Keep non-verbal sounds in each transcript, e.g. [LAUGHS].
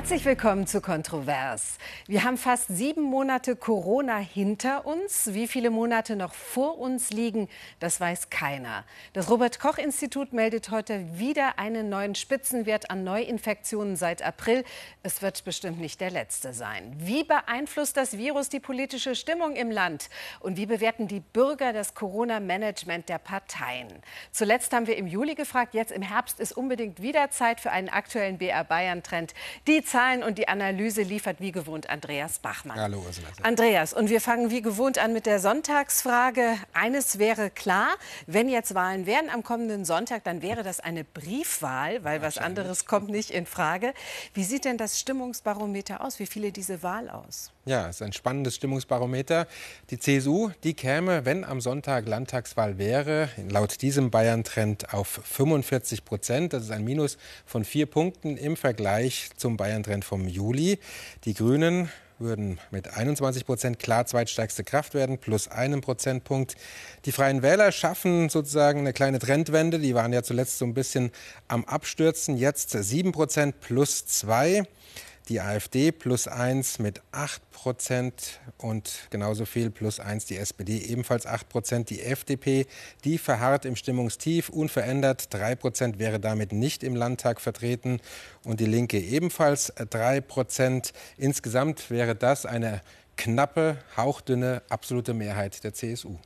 Herzlich willkommen zu Kontrovers. Wir haben fast sieben Monate Corona hinter uns. Wie viele Monate noch vor uns liegen, das weiß keiner. Das Robert-Koch-Institut meldet heute wieder einen neuen Spitzenwert an Neuinfektionen seit April. Es wird bestimmt nicht der letzte sein. Wie beeinflusst das Virus die politische Stimmung im Land? Und wie bewerten die Bürger das Corona-Management der Parteien? Zuletzt haben wir im Juli gefragt, jetzt im Herbst ist unbedingt wieder Zeit für einen aktuellen BR-Bayern-Trend. Die die Zahlen und die Analyse liefert wie gewohnt Andreas Bachmann. Hallo, Ursula. Andreas, und wir fangen wie gewohnt an mit der Sonntagsfrage. Eines wäre klar, wenn jetzt Wahlen wären am kommenden Sonntag, dann wäre das eine Briefwahl, weil was anderes kommt nicht in Frage. Wie sieht denn das Stimmungsbarometer aus? Wie viele diese Wahl aus? Ja, es ist ein spannendes Stimmungsbarometer. Die CSU, die käme, wenn am Sonntag Landtagswahl wäre, laut diesem Bayern-Trend auf 45 Prozent. Das ist ein Minus von vier Punkten im Vergleich zum Bayern-Trend vom Juli. Die Grünen würden mit 21 Prozent klar zweitstärkste Kraft werden, plus einen Prozentpunkt. Die Freien Wähler schaffen sozusagen eine kleine Trendwende. Die waren ja zuletzt so ein bisschen am Abstürzen. Jetzt sieben Prozent plus zwei die AfD plus 1 mit 8 Prozent und genauso viel plus 1 die SPD ebenfalls 8 Prozent. Die FDP, die verharrt im Stimmungstief, unverändert 3 Prozent wäre damit nicht im Landtag vertreten und die Linke ebenfalls 3 Prozent. Insgesamt wäre das eine knappe, hauchdünne absolute Mehrheit der CSU.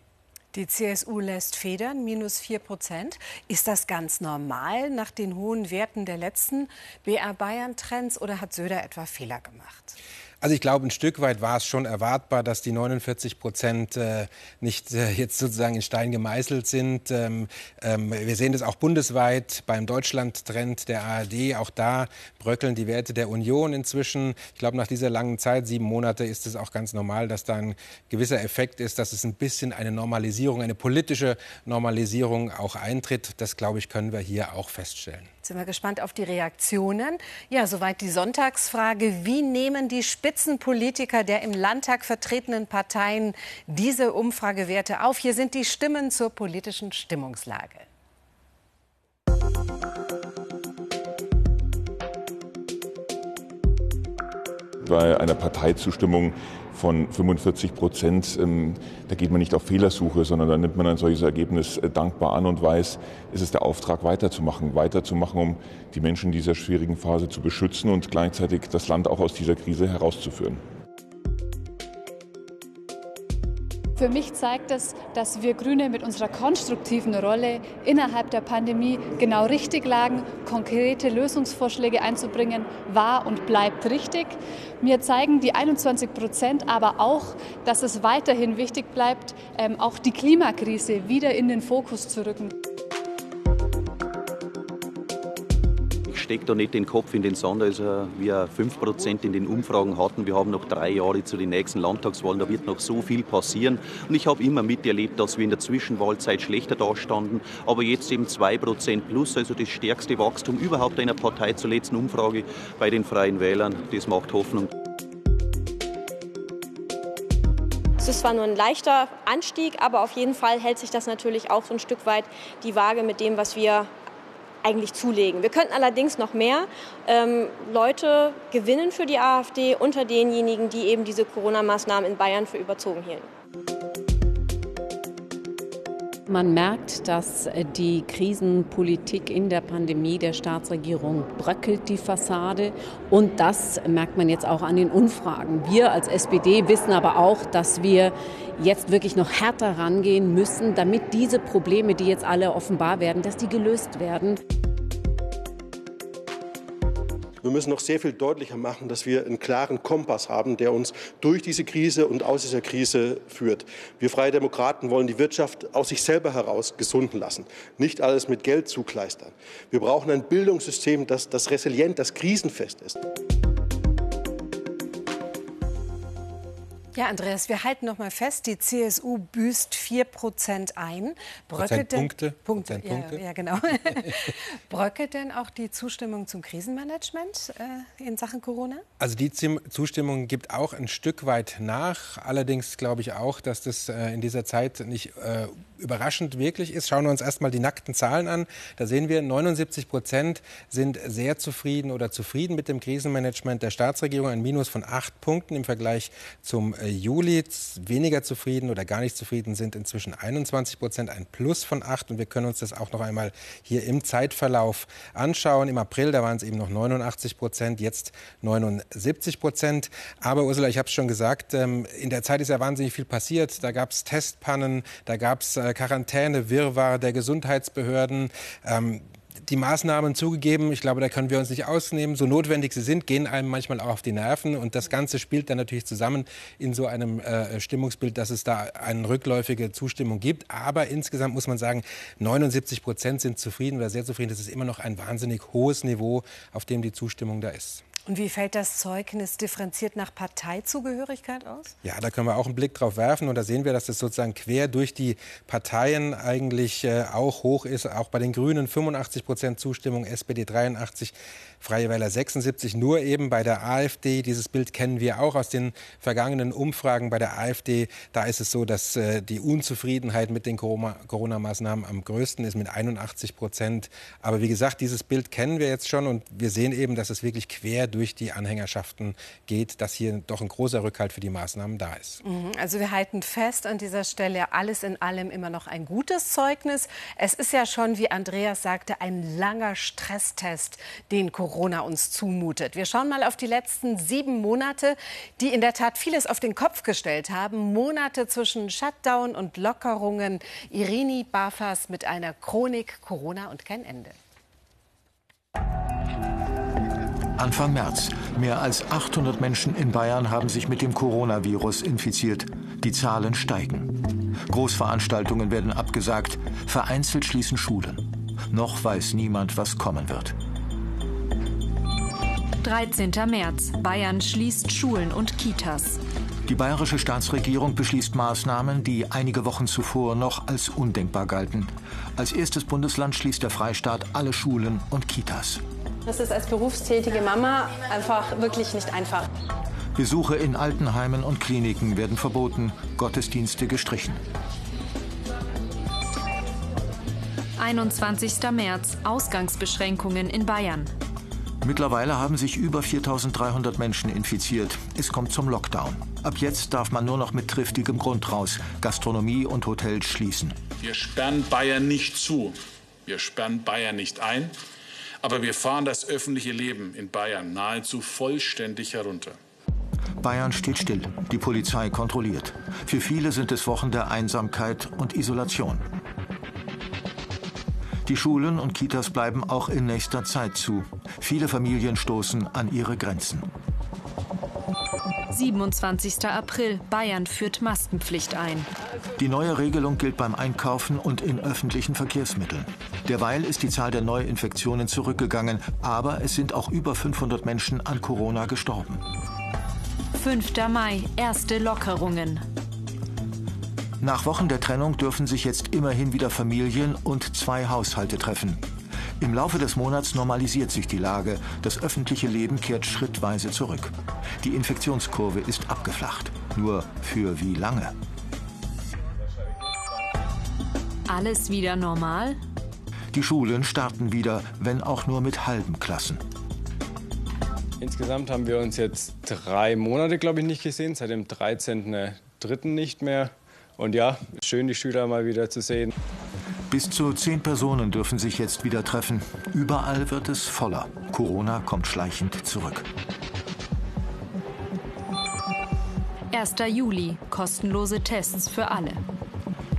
Die CSU lässt federn, minus 4 Prozent. Ist das ganz normal nach den hohen Werten der letzten BR Bayern-Trends oder hat Söder etwa Fehler gemacht? Also ich glaube, ein Stück weit war es schon erwartbar, dass die 49 Prozent äh, nicht äh, jetzt sozusagen in Stein gemeißelt sind. Ähm, ähm, wir sehen das auch bundesweit beim Deutschland-Trend der ARD. Auch da bröckeln die Werte der Union inzwischen. Ich glaube, nach dieser langen Zeit, sieben Monate, ist es auch ganz normal, dass da ein gewisser Effekt ist, dass es ein bisschen eine Normalisierung, eine politische Normalisierung auch eintritt. Das, glaube ich, können wir hier auch feststellen. Jetzt sind wir gespannt auf die Reaktionen. Ja, soweit die Sonntagsfrage. Wie nehmen die Spitzenpolitiker der im Landtag vertretenen Parteien diese Umfragewerte auf? Hier sind die Stimmen zur politischen Stimmungslage. Bei einer Parteizustimmung von 45 Prozent, ähm, da geht man nicht auf Fehlersuche, sondern da nimmt man ein solches Ergebnis äh, dankbar an und weiß, es ist der Auftrag weiterzumachen, weiterzumachen, um die Menschen in dieser schwierigen Phase zu beschützen und gleichzeitig das Land auch aus dieser Krise herauszuführen. Für mich zeigt es, dass wir Grüne mit unserer konstruktiven Rolle innerhalb der Pandemie genau richtig lagen. Konkrete Lösungsvorschläge einzubringen war und bleibt richtig. Mir zeigen die 21 Prozent aber auch, dass es weiterhin wichtig bleibt, ähm, auch die Klimakrise wieder in den Fokus zu rücken. Steckt da nicht den Kopf in den Sand. Also wir 5% in den Umfragen hatten. Wir haben noch drei Jahre zu den nächsten Landtagswahlen. Da wird noch so viel passieren. Und ich habe immer miterlebt, dass wir in der Zwischenwahlzeit schlechter dastanden. Aber jetzt eben 2% plus, also das stärkste Wachstum überhaupt einer Partei zur letzten Umfrage bei den Freien Wählern. Das macht Hoffnung. Es ist zwar nur ein leichter Anstieg, aber auf jeden Fall hält sich das natürlich auch so ein Stück weit die Waage mit dem, was wir eigentlich zulegen. Wir könnten allerdings noch mehr ähm, Leute gewinnen für die AfD unter denjenigen, die eben diese Corona-Maßnahmen in Bayern für überzogen hielten. Man merkt, dass die Krisenpolitik in der Pandemie der Staatsregierung bröckelt die Fassade. Und das merkt man jetzt auch an den Umfragen. Wir als SPD wissen aber auch, dass wir jetzt wirklich noch härter rangehen müssen, damit diese Probleme, die jetzt alle offenbar werden, dass die gelöst werden. Wir müssen noch sehr viel deutlicher machen, dass wir einen klaren Kompass haben, der uns durch diese Krise und aus dieser Krise führt. Wir Freie Demokraten wollen die Wirtschaft aus sich selber heraus gesunden lassen, nicht alles mit Geld zukleistern. Wir brauchen ein Bildungssystem, das, das resilient, das krisenfest ist. Ja, Andreas, wir halten noch mal fest, die CSU büßt 4 Prozent ein. Bröckelt Punkte. Punkte. Ja, ja, genau. [LAUGHS] Bröckelt denn auch die Zustimmung zum Krisenmanagement äh, in Sachen Corona? Also die Zustimmung gibt auch ein Stück weit nach. Allerdings glaube ich auch, dass das äh, in dieser Zeit nicht äh, überraschend wirklich ist. Schauen wir uns erstmal die nackten Zahlen an. Da sehen wir, 79 Prozent sind sehr zufrieden oder zufrieden mit dem Krisenmanagement der Staatsregierung. Ein Minus von acht Punkten im Vergleich zum äh, Juli. Weniger zufrieden oder gar nicht zufrieden sind inzwischen 21 Prozent, ein Plus von acht. Und wir können uns das auch noch einmal hier im Zeitverlauf anschauen. Im April, da waren es eben noch 89 Prozent, jetzt 79 Prozent. Aber Ursula, ich habe es schon gesagt, ähm, in der Zeit ist ja wahnsinnig viel passiert. Da gab es Testpannen, da gab es äh, Quarantäne, Wirrwarr der Gesundheitsbehörden. Die Maßnahmen zugegeben, ich glaube, da können wir uns nicht ausnehmen. So notwendig sie sind, gehen einem manchmal auch auf die Nerven. Und das Ganze spielt dann natürlich zusammen in so einem äh, Stimmungsbild, dass es da eine rückläufige Zustimmung gibt. Aber insgesamt muss man sagen, 79 Prozent sind zufrieden oder sehr zufrieden. Das ist immer noch ein wahnsinnig hohes Niveau, auf dem die Zustimmung da ist. Und wie fällt das Zeugnis differenziert nach Parteizugehörigkeit aus? Ja, da können wir auch einen Blick drauf werfen und da sehen wir, dass das sozusagen quer durch die Parteien eigentlich äh, auch hoch ist. Auch bei den Grünen 85 Prozent Zustimmung, SPD 83, Freie Wähler 76, nur eben bei der AfD. Dieses Bild kennen wir auch aus den vergangenen Umfragen bei der AfD. Da ist es so, dass äh, die Unzufriedenheit mit den Corona-Maßnahmen am größten ist mit 81 Prozent. Aber wie gesagt, dieses Bild kennen wir jetzt schon und wir sehen eben, dass es wirklich quer durch die Anhängerschaften geht, dass hier doch ein großer Rückhalt für die Maßnahmen da ist. Mhm. Also wir halten fest an dieser Stelle, alles in allem immer noch ein gutes Zeugnis. Es ist ja schon, wie Andreas sagte, ein langer Stresstest, den Corona Corona uns zumutet. Wir schauen mal auf die letzten sieben Monate, die in der Tat vieles auf den Kopf gestellt haben. Monate zwischen Shutdown und Lockerungen. Irini Bafas mit einer Chronik Corona und kein Ende. Anfang März. Mehr als 800 Menschen in Bayern haben sich mit dem Coronavirus infiziert. Die Zahlen steigen. Großveranstaltungen werden abgesagt. Vereinzelt schließen Schulen. Noch weiß niemand, was kommen wird. 13. März. Bayern schließt Schulen und Kitas. Die bayerische Staatsregierung beschließt Maßnahmen, die einige Wochen zuvor noch als undenkbar galten. Als erstes Bundesland schließt der Freistaat alle Schulen und Kitas. Das ist als berufstätige Mama einfach wirklich nicht einfach. Besuche in Altenheimen und Kliniken werden verboten, Gottesdienste gestrichen. 21. März. Ausgangsbeschränkungen in Bayern. Mittlerweile haben sich über 4300 Menschen infiziert. Es kommt zum Lockdown. Ab jetzt darf man nur noch mit triftigem Grund raus. Gastronomie und Hotels schließen. Wir sperren Bayern nicht zu. Wir sperren Bayern nicht ein. Aber wir fahren das öffentliche Leben in Bayern nahezu vollständig herunter. Bayern steht still. Die Polizei kontrolliert. Für viele sind es Wochen der Einsamkeit und Isolation. Die Schulen und Kitas bleiben auch in nächster Zeit zu. Viele Familien stoßen an ihre Grenzen. 27. April. Bayern führt Maskenpflicht ein. Die neue Regelung gilt beim Einkaufen und in öffentlichen Verkehrsmitteln. Derweil ist die Zahl der Neuinfektionen zurückgegangen, aber es sind auch über 500 Menschen an Corona gestorben. 5. Mai. Erste Lockerungen. Nach Wochen der Trennung dürfen sich jetzt immerhin wieder Familien und zwei Haushalte treffen. Im Laufe des Monats normalisiert sich die Lage. Das öffentliche Leben kehrt schrittweise zurück. Die Infektionskurve ist abgeflacht. Nur für wie lange? Alles wieder normal? Die Schulen starten wieder, wenn auch nur mit halben Klassen. Insgesamt haben wir uns jetzt drei Monate, glaube ich, nicht gesehen, seit dem 13.03. nicht mehr. Und ja, schön, die Schüler mal wieder zu sehen. Bis zu zehn Personen dürfen sich jetzt wieder treffen. Überall wird es voller. Corona kommt schleichend zurück. 1. Juli. Kostenlose Tests für alle.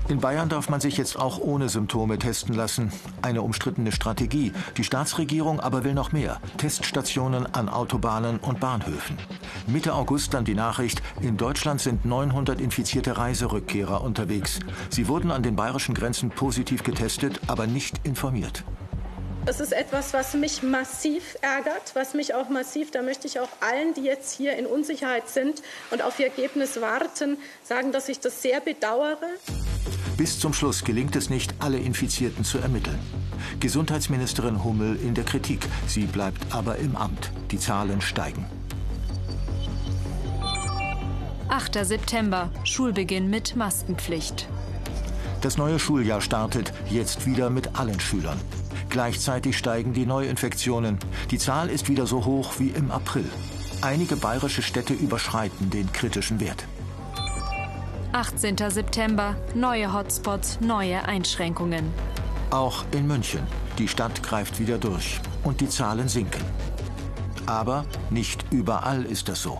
In Bayern darf man sich jetzt auch ohne Symptome testen lassen. Eine umstrittene Strategie. Die Staatsregierung aber will noch mehr. Teststationen an Autobahnen und Bahnhöfen. Mitte August dann die Nachricht, in Deutschland sind 900 infizierte Reiserückkehrer unterwegs. Sie wurden an den bayerischen Grenzen positiv getestet, aber nicht informiert. Das ist etwas, was mich massiv ärgert, was mich auch massiv, da möchte ich auch allen, die jetzt hier in Unsicherheit sind und auf ihr Ergebnis warten, sagen, dass ich das sehr bedauere. Bis zum Schluss gelingt es nicht, alle Infizierten zu ermitteln. Gesundheitsministerin Hummel in der Kritik. Sie bleibt aber im Amt. Die Zahlen steigen. 8. September, Schulbeginn mit Maskenpflicht. Das neue Schuljahr startet jetzt wieder mit allen Schülern. Gleichzeitig steigen die Neuinfektionen. Die Zahl ist wieder so hoch wie im April. Einige bayerische Städte überschreiten den kritischen Wert. 18. September, neue Hotspots, neue Einschränkungen. Auch in München. Die Stadt greift wieder durch und die Zahlen sinken. Aber nicht überall ist das so.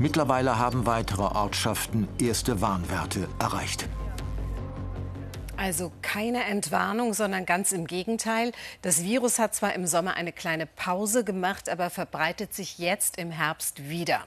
Mittlerweile haben weitere Ortschaften erste Warnwerte erreicht. Also keine Entwarnung, sondern ganz im Gegenteil. Das Virus hat zwar im Sommer eine kleine Pause gemacht, aber verbreitet sich jetzt im Herbst wieder.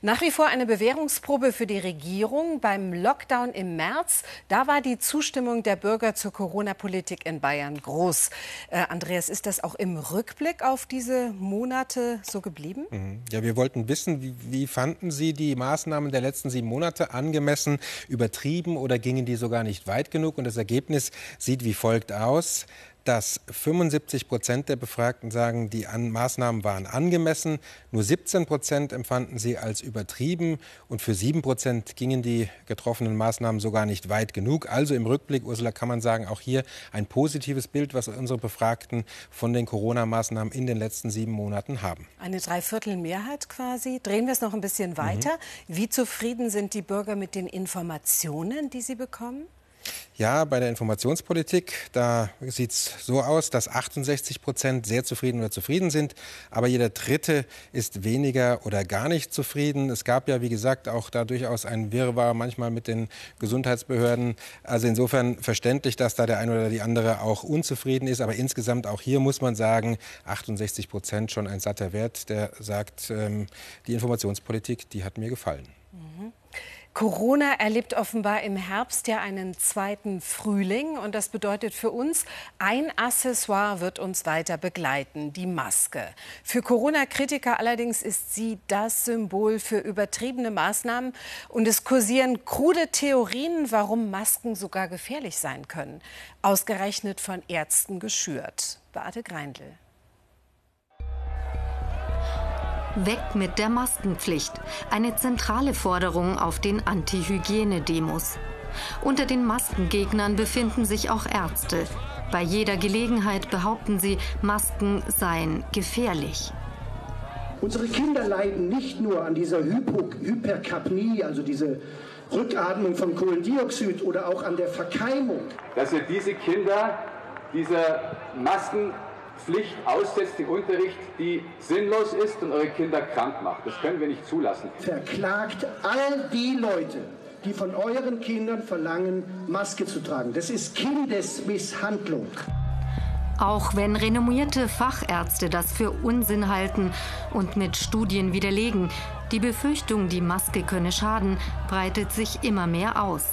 Nach wie vor eine Bewährungsprobe für die Regierung. Beim Lockdown im März, da war die Zustimmung der Bürger zur Corona-Politik in Bayern groß. Äh, Andreas, ist das auch im Rückblick auf diese Monate so geblieben? Mhm. Ja, wir wollten wissen, wie, wie fanden Sie die Maßnahmen der letzten sieben Monate angemessen, übertrieben oder gingen die sogar nicht weit genug? Und das Ergebnis sieht wie folgt aus dass 75 Prozent der Befragten sagen, die An Maßnahmen waren angemessen. Nur 17 Prozent empfanden sie als übertrieben. Und für 7 Prozent gingen die getroffenen Maßnahmen sogar nicht weit genug. Also im Rückblick, Ursula, kann man sagen, auch hier ein positives Bild, was unsere Befragten von den Corona-Maßnahmen in den letzten sieben Monaten haben. Eine Dreiviertelmehrheit quasi. Drehen wir es noch ein bisschen weiter. Mhm. Wie zufrieden sind die Bürger mit den Informationen, die sie bekommen? Ja, bei der Informationspolitik, da sieht es so aus, dass 68 Prozent sehr zufrieden oder zufrieden sind, aber jeder Dritte ist weniger oder gar nicht zufrieden. Es gab ja, wie gesagt, auch da durchaus ein Wirrwarr manchmal mit den Gesundheitsbehörden. Also insofern verständlich, dass da der eine oder die andere auch unzufrieden ist. Aber insgesamt auch hier muss man sagen, 68 Prozent schon ein satter Wert, der sagt, ähm, die Informationspolitik, die hat mir gefallen. Mhm. Corona erlebt offenbar im Herbst ja einen zweiten Frühling. Und das bedeutet für uns, ein Accessoire wird uns weiter begleiten, die Maske. Für Corona-Kritiker allerdings ist sie das Symbol für übertriebene Maßnahmen. Und es kursieren krude Theorien, warum Masken sogar gefährlich sein können. Ausgerechnet von Ärzten geschürt. Beate Greindl. Weg mit der Maskenpflicht. Eine zentrale Forderung auf den Anti-Hygiene-Demos. Unter den Maskengegnern befinden sich auch Ärzte. Bei jeder Gelegenheit behaupten sie, Masken seien gefährlich. Unsere Kinder leiden nicht nur an dieser Hypo Hyperkapnie, also diese Rückatmung von Kohlendioxid oder auch an der Verkeimung. Dass ihr diese Kinder dieser Masken Pflicht aussetzt im Unterricht, die sinnlos ist und eure Kinder krank macht. Das können wir nicht zulassen. Verklagt all die Leute, die von euren Kindern verlangen, Maske zu tragen. Das ist Kindesmisshandlung. Auch wenn renommierte Fachärzte das für Unsinn halten und mit Studien widerlegen, die Befürchtung, die Maske könne schaden, breitet sich immer mehr aus.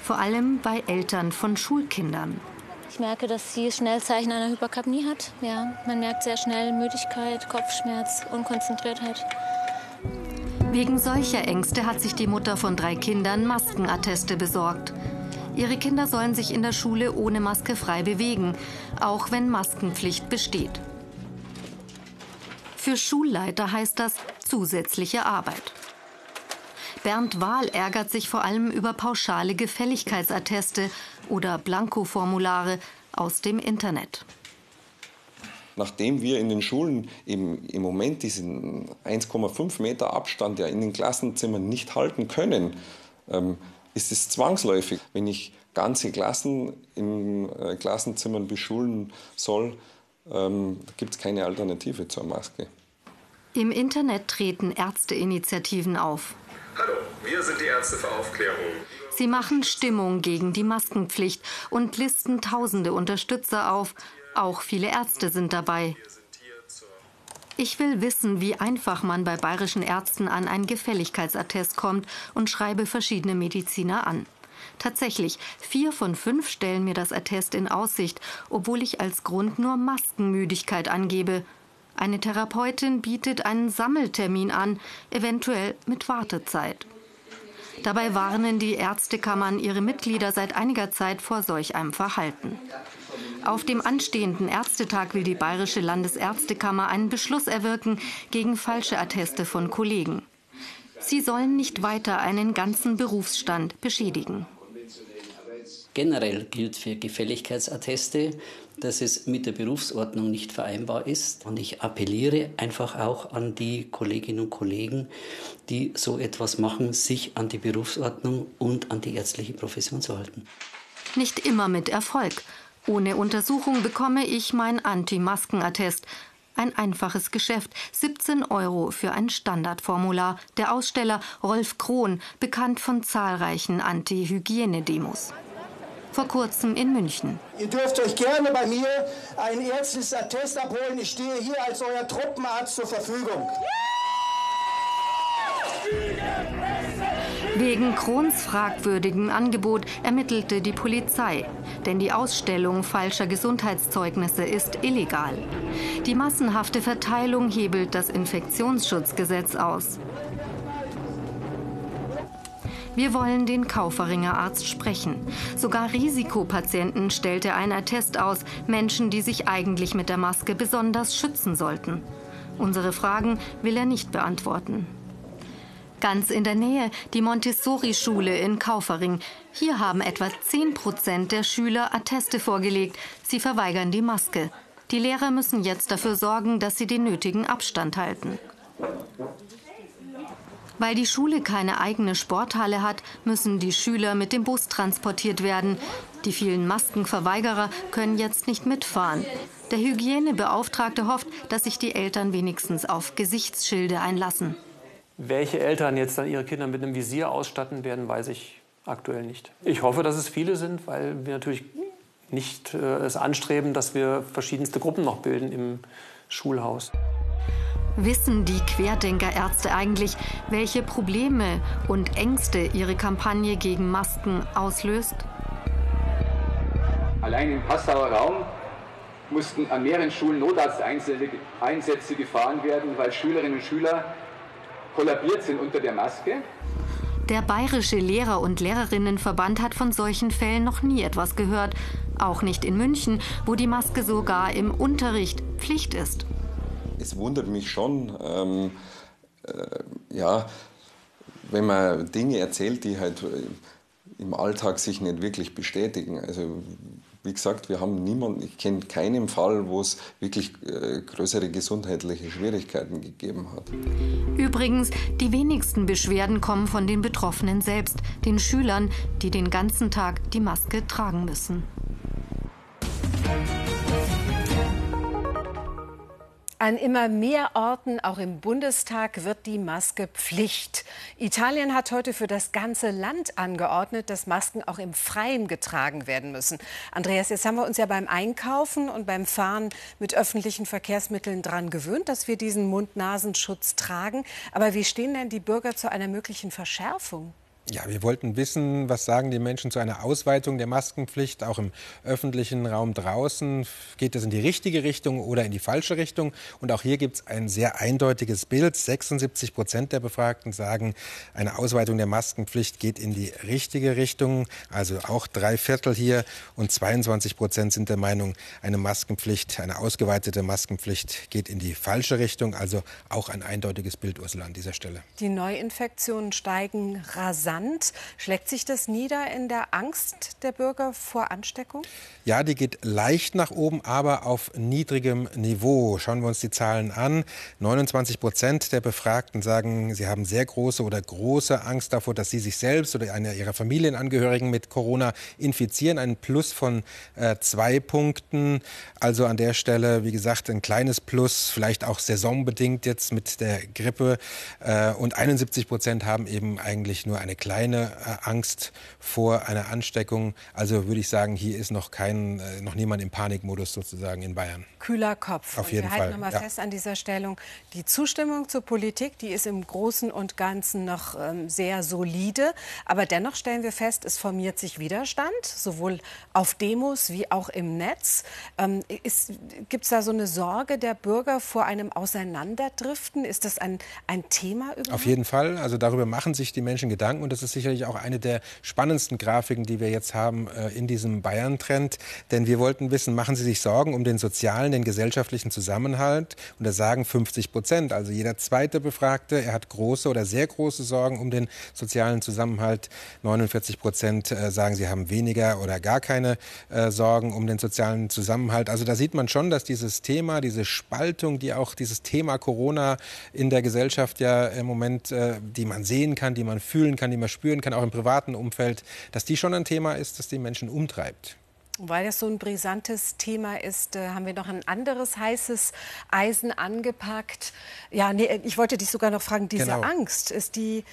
Vor allem bei Eltern von Schulkindern. Ich merke, dass sie schnell Zeichen einer Hyperkapnie hat. Ja, man merkt sehr schnell Müdigkeit, Kopfschmerz, Unkonzentriertheit. Wegen solcher Ängste hat sich die Mutter von drei Kindern Maskenatteste besorgt. Ihre Kinder sollen sich in der Schule ohne Maske frei bewegen, auch wenn Maskenpflicht besteht. Für Schulleiter heißt das zusätzliche Arbeit. Bernd Wahl ärgert sich vor allem über pauschale Gefälligkeitsatteste oder Blankoformulare aus dem Internet. Nachdem wir in den Schulen im, im Moment diesen 1,5 Meter Abstand ja in den Klassenzimmern nicht halten können, ähm, ist es zwangsläufig, wenn ich ganze Klassen in äh, Klassenzimmern beschulen soll, ähm, gibt es keine Alternative zur Maske. Im Internet treten Ärzteinitiativen auf. Hallo, wir sind die Ärzte für Aufklärung. Sie machen Stimmung gegen die Maskenpflicht und listen tausende Unterstützer auf. Auch viele Ärzte sind dabei. Ich will wissen, wie einfach man bei bayerischen Ärzten an ein Gefälligkeitsattest kommt und schreibe verschiedene Mediziner an. Tatsächlich, vier von fünf stellen mir das Attest in Aussicht, obwohl ich als Grund nur Maskenmüdigkeit angebe. Eine Therapeutin bietet einen Sammeltermin an, eventuell mit Wartezeit. Dabei warnen die Ärztekammern ihre Mitglieder seit einiger Zeit vor solch einem Verhalten. Auf dem anstehenden Ärztetag will die Bayerische Landesärztekammer einen Beschluss erwirken gegen falsche Atteste von Kollegen. Sie sollen nicht weiter einen ganzen Berufsstand beschädigen. Generell gilt für Gefälligkeitsatteste, dass es mit der Berufsordnung nicht vereinbar ist. Und ich appelliere einfach auch an die Kolleginnen und Kollegen, die so etwas machen, sich an die Berufsordnung und an die ärztliche Profession zu halten. Nicht immer mit Erfolg. Ohne Untersuchung bekomme ich mein Anti-Masken-Attest. Ein einfaches Geschäft, 17 Euro für ein Standardformular. Der Aussteller Rolf Krohn, bekannt von zahlreichen Anti-Hygiene-Demos vor kurzem in München. Ihr dürft euch gerne bei mir ein ärztliches Attest abholen. Ich stehe hier als euer Truppenarzt zur Verfügung. Wegen Krons fragwürdigem Angebot ermittelte die Polizei, denn die Ausstellung falscher Gesundheitszeugnisse ist illegal. Die massenhafte Verteilung hebelt das Infektionsschutzgesetz aus. Wir wollen den Kauferinger Arzt sprechen. Sogar Risikopatienten stellte ein Attest aus, Menschen, die sich eigentlich mit der Maske besonders schützen sollten. Unsere Fragen will er nicht beantworten. Ganz in der Nähe die Montessori-Schule in Kaufering. Hier haben etwa 10 Prozent der Schüler Atteste vorgelegt. Sie verweigern die Maske. Die Lehrer müssen jetzt dafür sorgen, dass sie den nötigen Abstand halten. Weil die Schule keine eigene Sporthalle hat, müssen die Schüler mit dem Bus transportiert werden. Die vielen Maskenverweigerer können jetzt nicht mitfahren. Der Hygienebeauftragte hofft, dass sich die Eltern wenigstens auf Gesichtsschilde einlassen. Welche Eltern jetzt dann ihre Kinder mit einem Visier ausstatten werden, weiß ich aktuell nicht. Ich hoffe, dass es viele sind, weil wir natürlich nicht äh, es anstreben, dass wir verschiedenste Gruppen noch bilden im Schulhaus. Wissen die Querdenkerärzte eigentlich, welche Probleme und Ängste ihre Kampagne gegen Masken auslöst? Allein im Passauer Raum mussten an mehreren Schulen Notarzteinsätze gefahren werden, weil Schülerinnen und Schüler kollabiert sind unter der Maske. Der Bayerische Lehrer- und Lehrerinnenverband hat von solchen Fällen noch nie etwas gehört. Auch nicht in München, wo die Maske sogar im Unterricht Pflicht ist es wundert mich schon, ähm, äh, ja, wenn man Dinge erzählt, die halt äh, im Alltag sich nicht wirklich bestätigen. Also wie gesagt, wir haben niemanden, ich kenne keinen Fall, wo es wirklich äh, größere gesundheitliche Schwierigkeiten gegeben hat. Übrigens, die wenigsten Beschwerden kommen von den Betroffenen selbst, den Schülern, die den ganzen Tag die Maske tragen müssen. An immer mehr Orten, auch im Bundestag, wird die Maske Pflicht. Italien hat heute für das ganze Land angeordnet, dass Masken auch im Freien getragen werden müssen. Andreas, jetzt haben wir uns ja beim Einkaufen und beim Fahren mit öffentlichen Verkehrsmitteln daran gewöhnt, dass wir diesen Mund-Nasenschutz tragen. Aber wie stehen denn die Bürger zu einer möglichen Verschärfung? Ja, wir wollten wissen, was sagen die Menschen zu einer Ausweitung der Maskenpflicht, auch im öffentlichen Raum draußen. Geht es in die richtige Richtung oder in die falsche Richtung? Und auch hier gibt es ein sehr eindeutiges Bild. 76 Prozent der Befragten sagen, eine Ausweitung der Maskenpflicht geht in die richtige Richtung. Also auch drei Viertel hier. Und 22 Prozent sind der Meinung, eine Maskenpflicht, eine ausgeweitete Maskenpflicht geht in die falsche Richtung. Also auch ein eindeutiges Bild, Ursula, an dieser Stelle. Die Neuinfektionen steigen rasant. Land. Schlägt sich das nieder in der Angst der Bürger vor Ansteckung? Ja, die geht leicht nach oben, aber auf niedrigem Niveau. Schauen wir uns die Zahlen an. 29 Prozent der Befragten sagen, sie haben sehr große oder große Angst davor, dass sie sich selbst oder einer ihrer Familienangehörigen mit Corona infizieren. Ein Plus von äh, zwei Punkten. Also an der Stelle, wie gesagt, ein kleines Plus, vielleicht auch saisonbedingt jetzt mit der Grippe. Äh, und 71 Prozent haben eben eigentlich nur eine kleine kleine äh, Angst vor einer Ansteckung. Also würde ich sagen, hier ist noch kein, äh, noch niemand im Panikmodus sozusagen in Bayern. Kühler Kopf. Auf jeden wir Fall. halten nochmal ja. fest an dieser Stellung. Die Zustimmung zur Politik, die ist im Großen und Ganzen noch ähm, sehr solide. Aber dennoch stellen wir fest, es formiert sich Widerstand, sowohl auf Demos wie auch im Netz. Ähm, Gibt es da so eine Sorge der Bürger vor einem Auseinanderdriften? Ist das ein, ein Thema überhaupt? Auf jeden Fall. Also darüber machen sich die Menschen Gedanken. Und das ist sicherlich auch eine der spannendsten Grafiken, die wir jetzt haben äh, in diesem Bayern-Trend. Denn wir wollten wissen, machen Sie sich Sorgen um den sozialen, den gesellschaftlichen Zusammenhalt? Und da sagen 50 Prozent, also jeder zweite Befragte, er hat große oder sehr große Sorgen um den sozialen Zusammenhalt. 49 Prozent äh, sagen, sie haben weniger oder gar keine äh, Sorgen um den sozialen Zusammenhalt. Also da sieht man schon, dass dieses Thema, diese Spaltung, die auch dieses Thema Corona in der Gesellschaft ja im Moment, äh, die man sehen kann, die man fühlen kann, die man spüren kann, auch im privaten Umfeld, dass die schon ein Thema ist, das die Menschen umtreibt. Weil das so ein brisantes Thema ist, äh, haben wir noch ein anderes heißes Eisen angepackt. Ja, nee, ich wollte dich sogar noch fragen, diese Genau. Angst, ist die,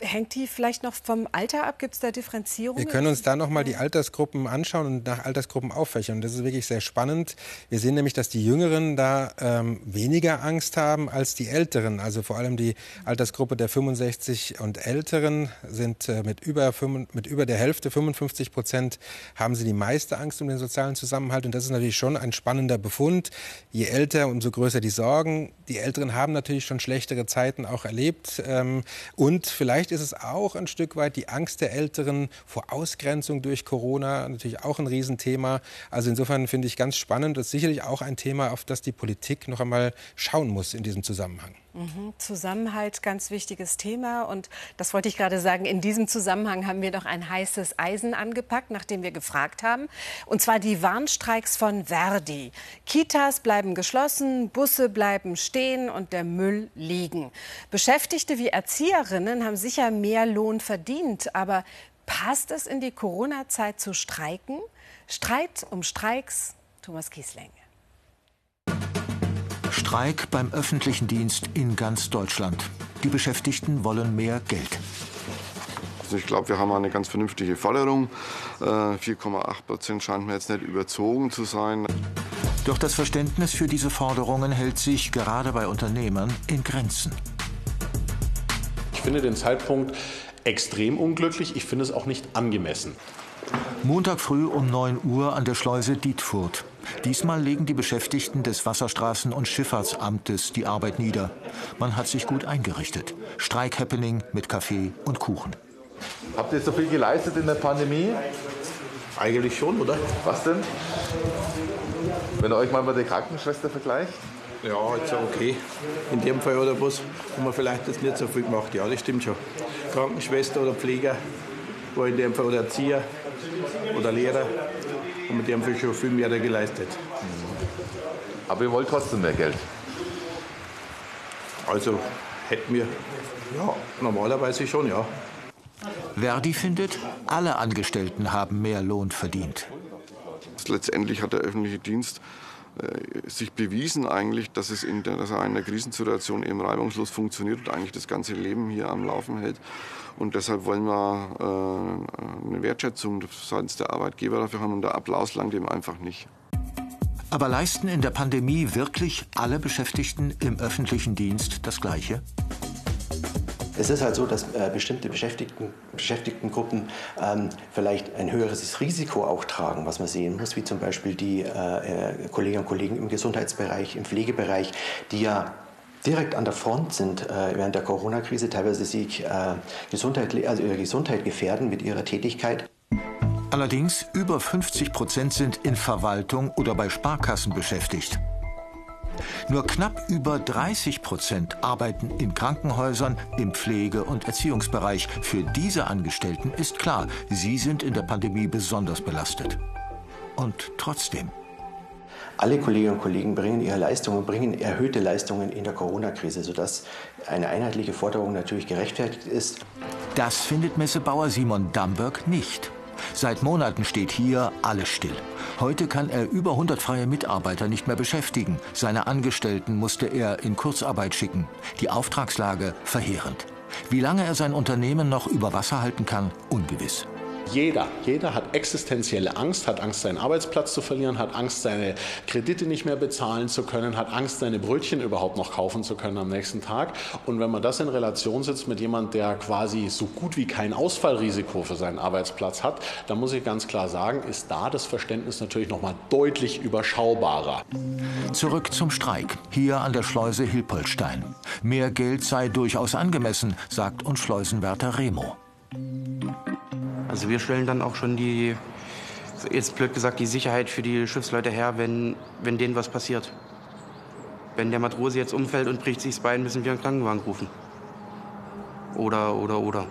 hängt die vielleicht noch vom Alter ab? Gibt es da Differenzierungen? Wir können uns da noch mal die Altersgruppen anschauen und nach Altersgruppen auffächern. Das ist wirklich sehr spannend. Wir sehen nämlich, dass die Jüngeren da ähm, weniger Angst haben als die Älteren. Also vor allem die Altersgruppe der 65 und Älteren sind äh, mit, über, mit über der Hälfte, 55 Prozent, haben sie die meiste Angst um den sozialen Zusammenhalt. Und das ist natürlich schon ein spannender Befund. Je älter, umso größer die Sorgen. Die Älteren haben natürlich schon schlechtere Zeiten auch erlebt. Ähm, und vielleicht ist es auch ein Stück weit die Angst der Älteren vor Ausgrenzung durch Corona, natürlich auch ein Riesenthema. Also insofern finde ich ganz spannend. Das ist sicherlich auch ein Thema, auf das die Politik noch einmal schauen muss in diesem Zusammenhang. Mhm. Zusammenhalt, ganz wichtiges Thema. Und das wollte ich gerade sagen, in diesem Zusammenhang haben wir noch ein heißes Eisen angepackt, nachdem wir gefragt haben. Und zwar die Warnstreiks von Verdi. Kitas bleiben geschlossen, Busse bleiben stehen und der Müll liegen. Beschäftigte wie Erzieherinnen haben sicher mehr Lohn verdient. Aber passt es in die Corona-Zeit zu streiken? Streit um Streiks, Thomas Kiesling. Streik beim öffentlichen Dienst in ganz Deutschland. Die Beschäftigten wollen mehr Geld. Also ich glaube, wir haben eine ganz vernünftige Forderung. Äh, 4,8 Prozent scheint mir jetzt nicht überzogen zu sein. Doch das Verständnis für diese Forderungen hält sich gerade bei Unternehmern in Grenzen. Ich finde den Zeitpunkt extrem unglücklich. Ich finde es auch nicht angemessen. Montag früh um 9 Uhr an der Schleuse Dietfurt. Diesmal legen die Beschäftigten des Wasserstraßen- und Schifffahrtsamtes die Arbeit nieder. Man hat sich gut eingerichtet. Streik-Happening mit Kaffee und Kuchen. Habt ihr so viel geleistet in der Pandemie? Eigentlich schon, oder? Was denn? Wenn ihr euch mal mit der Krankenschwester vergleicht? Ja, jetzt okay. In dem Fall oder was, haben wir vielleicht jetzt nicht so viel gemacht. Ja, das stimmt schon. Krankenschwester oder Pfleger war in dem Fall oder Erzieher oder Lehrer haben in dem Fall schon viel mehr geleistet. Aber ihr wollt trotzdem mehr Geld? Also hätten wir, ja, normalerweise schon, ja. Verdi findet, alle Angestellten haben mehr Lohn verdient. Letztendlich hat der öffentliche Dienst sich bewiesen eigentlich, dass, es in der, dass er in der Krisensituation eben reibungslos funktioniert und eigentlich das ganze Leben hier am Laufen hält. Und deshalb wollen wir äh, eine Wertschätzung seitens der Arbeitgeber dafür haben und der Applaus langt eben einfach nicht. Aber leisten in der Pandemie wirklich alle Beschäftigten im öffentlichen Dienst das Gleiche? Es ist halt so, dass äh, bestimmte Beschäftigten, Beschäftigtengruppen ähm, vielleicht ein höheres Risiko auch tragen, was man sehen muss, wie zum Beispiel die äh, äh, Kolleginnen und Kollegen im Gesundheitsbereich, im Pflegebereich, die ja direkt an der Front sind äh, während der Corona-Krise, teilweise sich äh, Gesundheit, also ihre Gesundheit gefährden mit ihrer Tätigkeit. Allerdings über 50 Prozent sind in Verwaltung oder bei Sparkassen beschäftigt. Nur knapp über 30 Prozent arbeiten in Krankenhäusern, im Pflege- und Erziehungsbereich. Für diese Angestellten ist klar, sie sind in der Pandemie besonders belastet. Und trotzdem. Alle Kolleginnen und Kollegen bringen ihre Leistungen, bringen erhöhte Leistungen in der Corona-Krise, sodass eine einheitliche Forderung natürlich gerechtfertigt ist. Das findet Messebauer Simon Damberg nicht. Seit Monaten steht hier alles still. Heute kann er über 100 freie Mitarbeiter nicht mehr beschäftigen. Seine Angestellten musste er in Kurzarbeit schicken. Die Auftragslage verheerend. Wie lange er sein Unternehmen noch über Wasser halten kann, ungewiss. Jeder, jeder hat existenzielle Angst, hat Angst, seinen Arbeitsplatz zu verlieren, hat Angst, seine Kredite nicht mehr bezahlen zu können, hat Angst, seine Brötchen überhaupt noch kaufen zu können am nächsten Tag. Und wenn man das in Relation setzt mit jemandem, der quasi so gut wie kein Ausfallrisiko für seinen Arbeitsplatz hat, dann muss ich ganz klar sagen, ist da das Verständnis natürlich noch mal deutlich überschaubarer. Zurück zum Streik, hier an der Schleuse Hilpoltstein. Mehr Geld sei durchaus angemessen, sagt uns Schleusenwärter Remo. Also wir stellen dann auch schon die, jetzt blöd gesagt, die Sicherheit für die Schiffsleute her, wenn, wenn denen was passiert. Wenn der Matrose jetzt umfällt und bricht sich das Bein, müssen wir einen Krankenwagen rufen. Oder, oder, oder.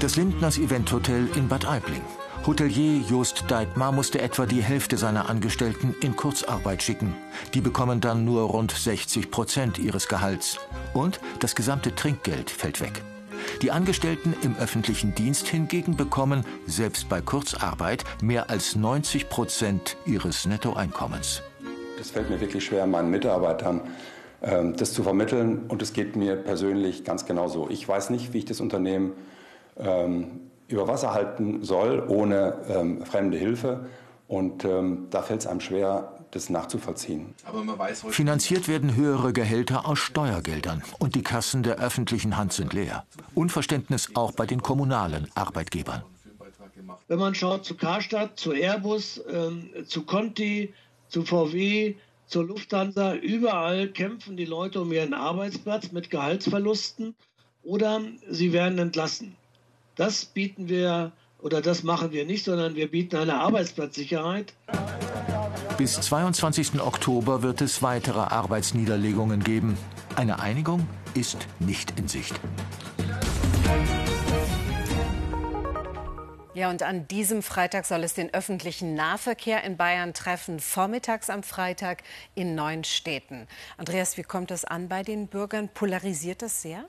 Das Lindners Eventhotel in Bad Aibling. Hotelier Just Deitmar musste etwa die Hälfte seiner Angestellten in Kurzarbeit schicken. Die bekommen dann nur rund 60 Prozent ihres Gehalts. Und das gesamte Trinkgeld fällt weg. Die Angestellten im öffentlichen Dienst hingegen bekommen, selbst bei Kurzarbeit, mehr als 90 Prozent ihres Nettoeinkommens. Es fällt mir wirklich schwer, meinen Mitarbeitern ähm, das zu vermitteln. Und es geht mir persönlich ganz genauso. Ich weiß nicht, wie ich das Unternehmen ähm, über Wasser halten soll, ohne ähm, fremde Hilfe. Und ähm, da fällt es einem schwer, das nachzuvollziehen. Finanziert werden höhere Gehälter aus Steuergeldern und die Kassen der öffentlichen Hand sind leer. Unverständnis auch bei den kommunalen Arbeitgebern. Wenn man schaut zu Karstadt, zu Airbus, äh, zu Conti, zu VW, zur Lufthansa, überall kämpfen die Leute um ihren Arbeitsplatz mit Gehaltsverlusten oder sie werden entlassen. Das bieten wir oder das machen wir nicht, sondern wir bieten eine Arbeitsplatzsicherheit. Bis 22. Oktober wird es weitere Arbeitsniederlegungen geben. Eine Einigung ist nicht in Sicht. Ja, und an diesem Freitag soll es den öffentlichen Nahverkehr in Bayern treffen, vormittags am Freitag in neun Städten. Andreas, wie kommt das an bei den Bürgern? Polarisiert das sehr?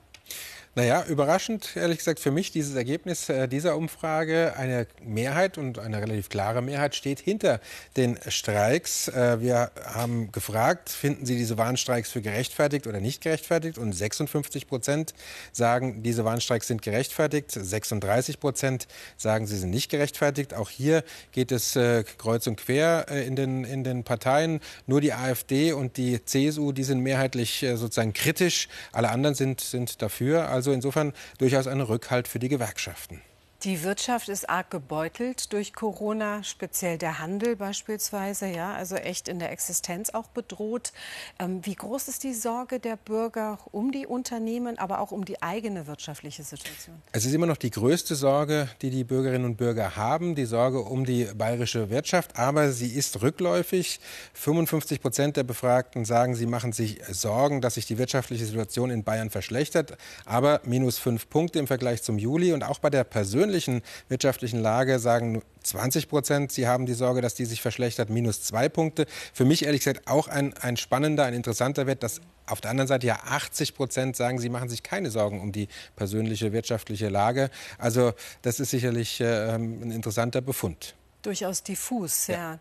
Naja, überraschend, ehrlich gesagt, für mich dieses Ergebnis äh, dieser Umfrage. Eine Mehrheit und eine relativ klare Mehrheit steht hinter den Streiks. Äh, wir haben gefragt, finden Sie diese Warnstreiks für gerechtfertigt oder nicht gerechtfertigt? Und 56 Prozent sagen, diese Warnstreiks sind gerechtfertigt. 36 Prozent sagen, sie sind nicht gerechtfertigt. Auch hier geht es äh, kreuz und quer in, den, in den Parteien. Nur die AfD und die CSU, die sind mehrheitlich sozusagen kritisch. Alle anderen sind, sind dafür. Also also insofern durchaus ein Rückhalt für die Gewerkschaften. Die Wirtschaft ist arg gebeutelt durch Corona, speziell der Handel beispielsweise, ja, also echt in der Existenz auch bedroht. Ähm, wie groß ist die Sorge der Bürger um die Unternehmen, aber auch um die eigene wirtschaftliche Situation? Es ist immer noch die größte Sorge, die die Bürgerinnen und Bürger haben, die Sorge um die bayerische Wirtschaft, aber sie ist rückläufig. 55 Prozent der Befragten sagen, sie machen sich Sorgen, dass sich die wirtschaftliche Situation in Bayern verschlechtert, aber minus fünf Punkte im Vergleich zum Juli und auch bei der persönlichen persönlichen wirtschaftlichen Lage sagen 20 Prozent, sie haben die Sorge, dass die sich verschlechtert, minus zwei Punkte. Für mich ehrlich gesagt auch ein, ein spannender, ein interessanter Wert, dass auf der anderen Seite ja 80 Prozent sagen, sie machen sich keine Sorgen um die persönliche wirtschaftliche Lage. Also das ist sicherlich äh, ein interessanter Befund durchaus diffus. Ja. ja.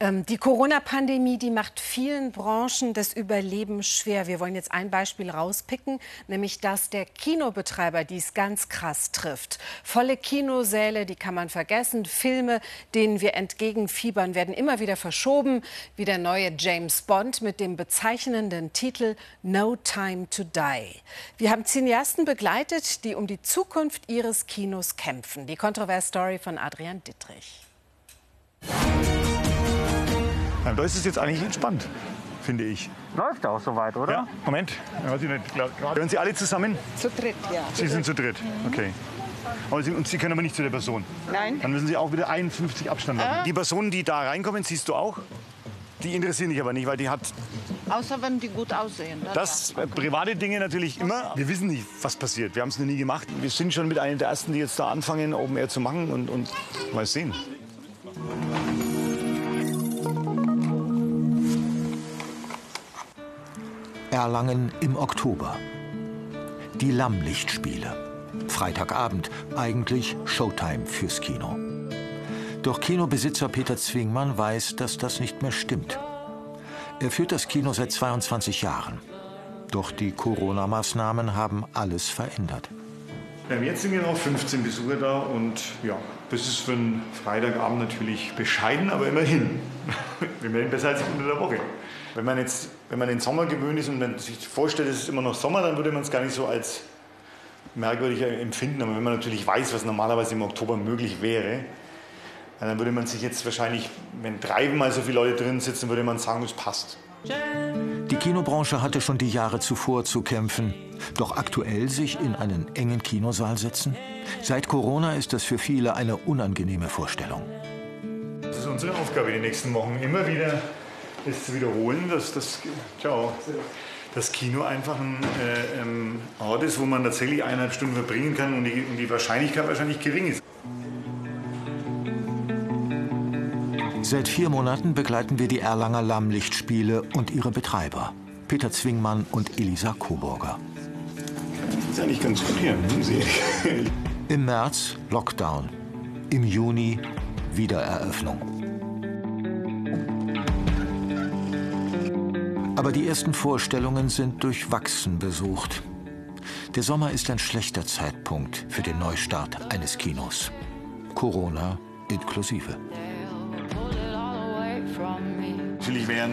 Ähm, die Corona-Pandemie, die macht vielen Branchen das Überleben schwer. Wir wollen jetzt ein Beispiel rauspicken, nämlich das der Kinobetreiber, die es ganz krass trifft. Volle Kinosäle, die kann man vergessen. Filme, denen wir entgegenfiebern, werden immer wieder verschoben, wie der neue James Bond mit dem bezeichnenden Titel No Time to Die. Wir haben Cineasten begleitet, die um die Zukunft ihres Kinos kämpfen. Die Kontrovers-Story von Adrian Dittrich. Ja, da ist es jetzt eigentlich entspannt, finde ich. Läuft auch soweit, oder? Ja, Moment. Gehören Sie alle zusammen? Zu dritt, ja. Sie sind zu dritt, mhm. okay. Aber Sie, und Sie können aber nicht zu der Person? Nein. Dann müssen Sie auch wieder 51 Abstand haben. Ah. Die Personen, die da reinkommen, siehst du auch? Die interessieren dich aber nicht, weil die hat... Außer wenn die gut aussehen. Das äh, private Dinge natürlich immer. Wir wissen nicht, was passiert. Wir haben es noch nie gemacht. Wir sind schon mit einem der Ersten, die jetzt da anfangen, Open Air zu machen und, und mal sehen. Erlangen im Oktober. Die Lammlichtspiele. Freitagabend, eigentlich Showtime fürs Kino. Doch Kinobesitzer Peter Zwingmann weiß, dass das nicht mehr stimmt. Er führt das Kino seit 22 Jahren. Doch die Corona-Maßnahmen haben alles verändert. Ja, jetzt sind genau 15 Besucher da und ja, das ist für einen Freitagabend natürlich bescheiden, aber immerhin. [LAUGHS] immerhin besser als unter der Woche. Wenn man jetzt, wenn man den Sommer gewöhnt ist und man sich vorstellt, es ist immer noch Sommer, dann würde man es gar nicht so als merkwürdig empfinden. Aber wenn man natürlich weiß, was normalerweise im Oktober möglich wäre, dann würde man sich jetzt wahrscheinlich, wenn dreimal so viele Leute drin sitzen, würde man sagen, es passt. Die Kinobranche hatte schon die Jahre zuvor zu kämpfen. Doch aktuell sich in einen engen Kinosaal setzen? Seit Corona ist das für viele eine unangenehme Vorstellung. Das ist unsere Aufgabe die nächsten Wochen. Immer wieder es zu wiederholen, dass das, ciao, das Kino einfach ein äh, ähm, Ort ist, wo man tatsächlich eineinhalb Stunden verbringen kann und die, und die Wahrscheinlichkeit wahrscheinlich gering ist. Seit vier Monaten begleiten wir die Erlanger Lammlichtspiele und ihre Betreiber, Peter Zwingmann und Elisa Coburger. Das ist eigentlich ganz gut hier, Sie. [LAUGHS] Im März Lockdown, im Juni Wiedereröffnung. Aber die ersten Vorstellungen sind durchwachsen besucht. Der Sommer ist ein schlechter Zeitpunkt für den Neustart eines Kinos. Corona inklusive. Natürlich wäre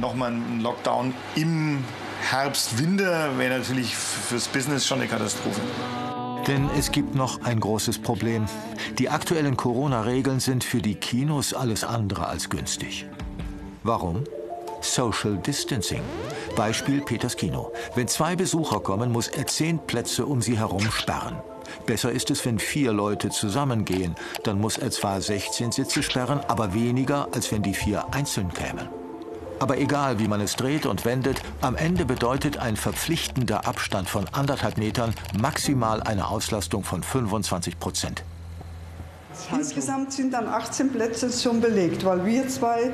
nochmal ein Lockdown im Herbst, Winter wäre natürlich fürs Business schon eine Katastrophe. Denn es gibt noch ein großes Problem. Die aktuellen Corona-Regeln sind für die Kinos alles andere als günstig. Warum? Social Distancing. Beispiel Peters Kino. Wenn zwei Besucher kommen, muss er zehn Plätze um sie herum sperren. Besser ist es, wenn vier Leute zusammengehen. Dann muss er zwar 16 Sitze sperren, aber weniger, als wenn die vier einzeln kämen. Aber egal, wie man es dreht und wendet, am Ende bedeutet ein verpflichtender Abstand von anderthalb Metern maximal eine Auslastung von 25 Prozent. Insgesamt sind dann 18 Plätze schon belegt, weil wir zwei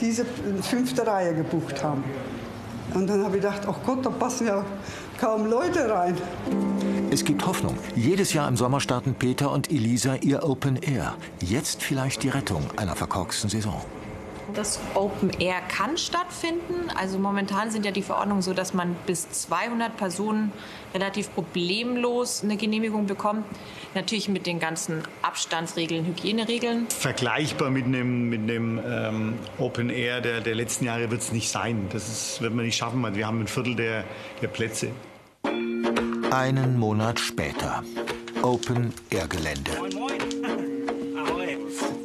diese fünfte Reihe gebucht haben. Und dann habe ich gedacht, oh Gott, da passen ja kaum Leute rein. Es gibt Hoffnung. Jedes Jahr im Sommer starten Peter und Elisa ihr Open Air. Jetzt vielleicht die Rettung einer verkorksten Saison. Das Open Air kann stattfinden. Also momentan sind ja die Verordnungen so, dass man bis 200 Personen relativ problemlos eine Genehmigung bekommt. Natürlich mit den ganzen Abstandsregeln, Hygieneregeln. Vergleichbar mit einem, mit einem ähm, Open Air der, der letzten Jahre wird es nicht sein. Das ist, wird man nicht schaffen. Wir haben ein Viertel der, der Plätze. Einen Monat später. Open Air Gelände.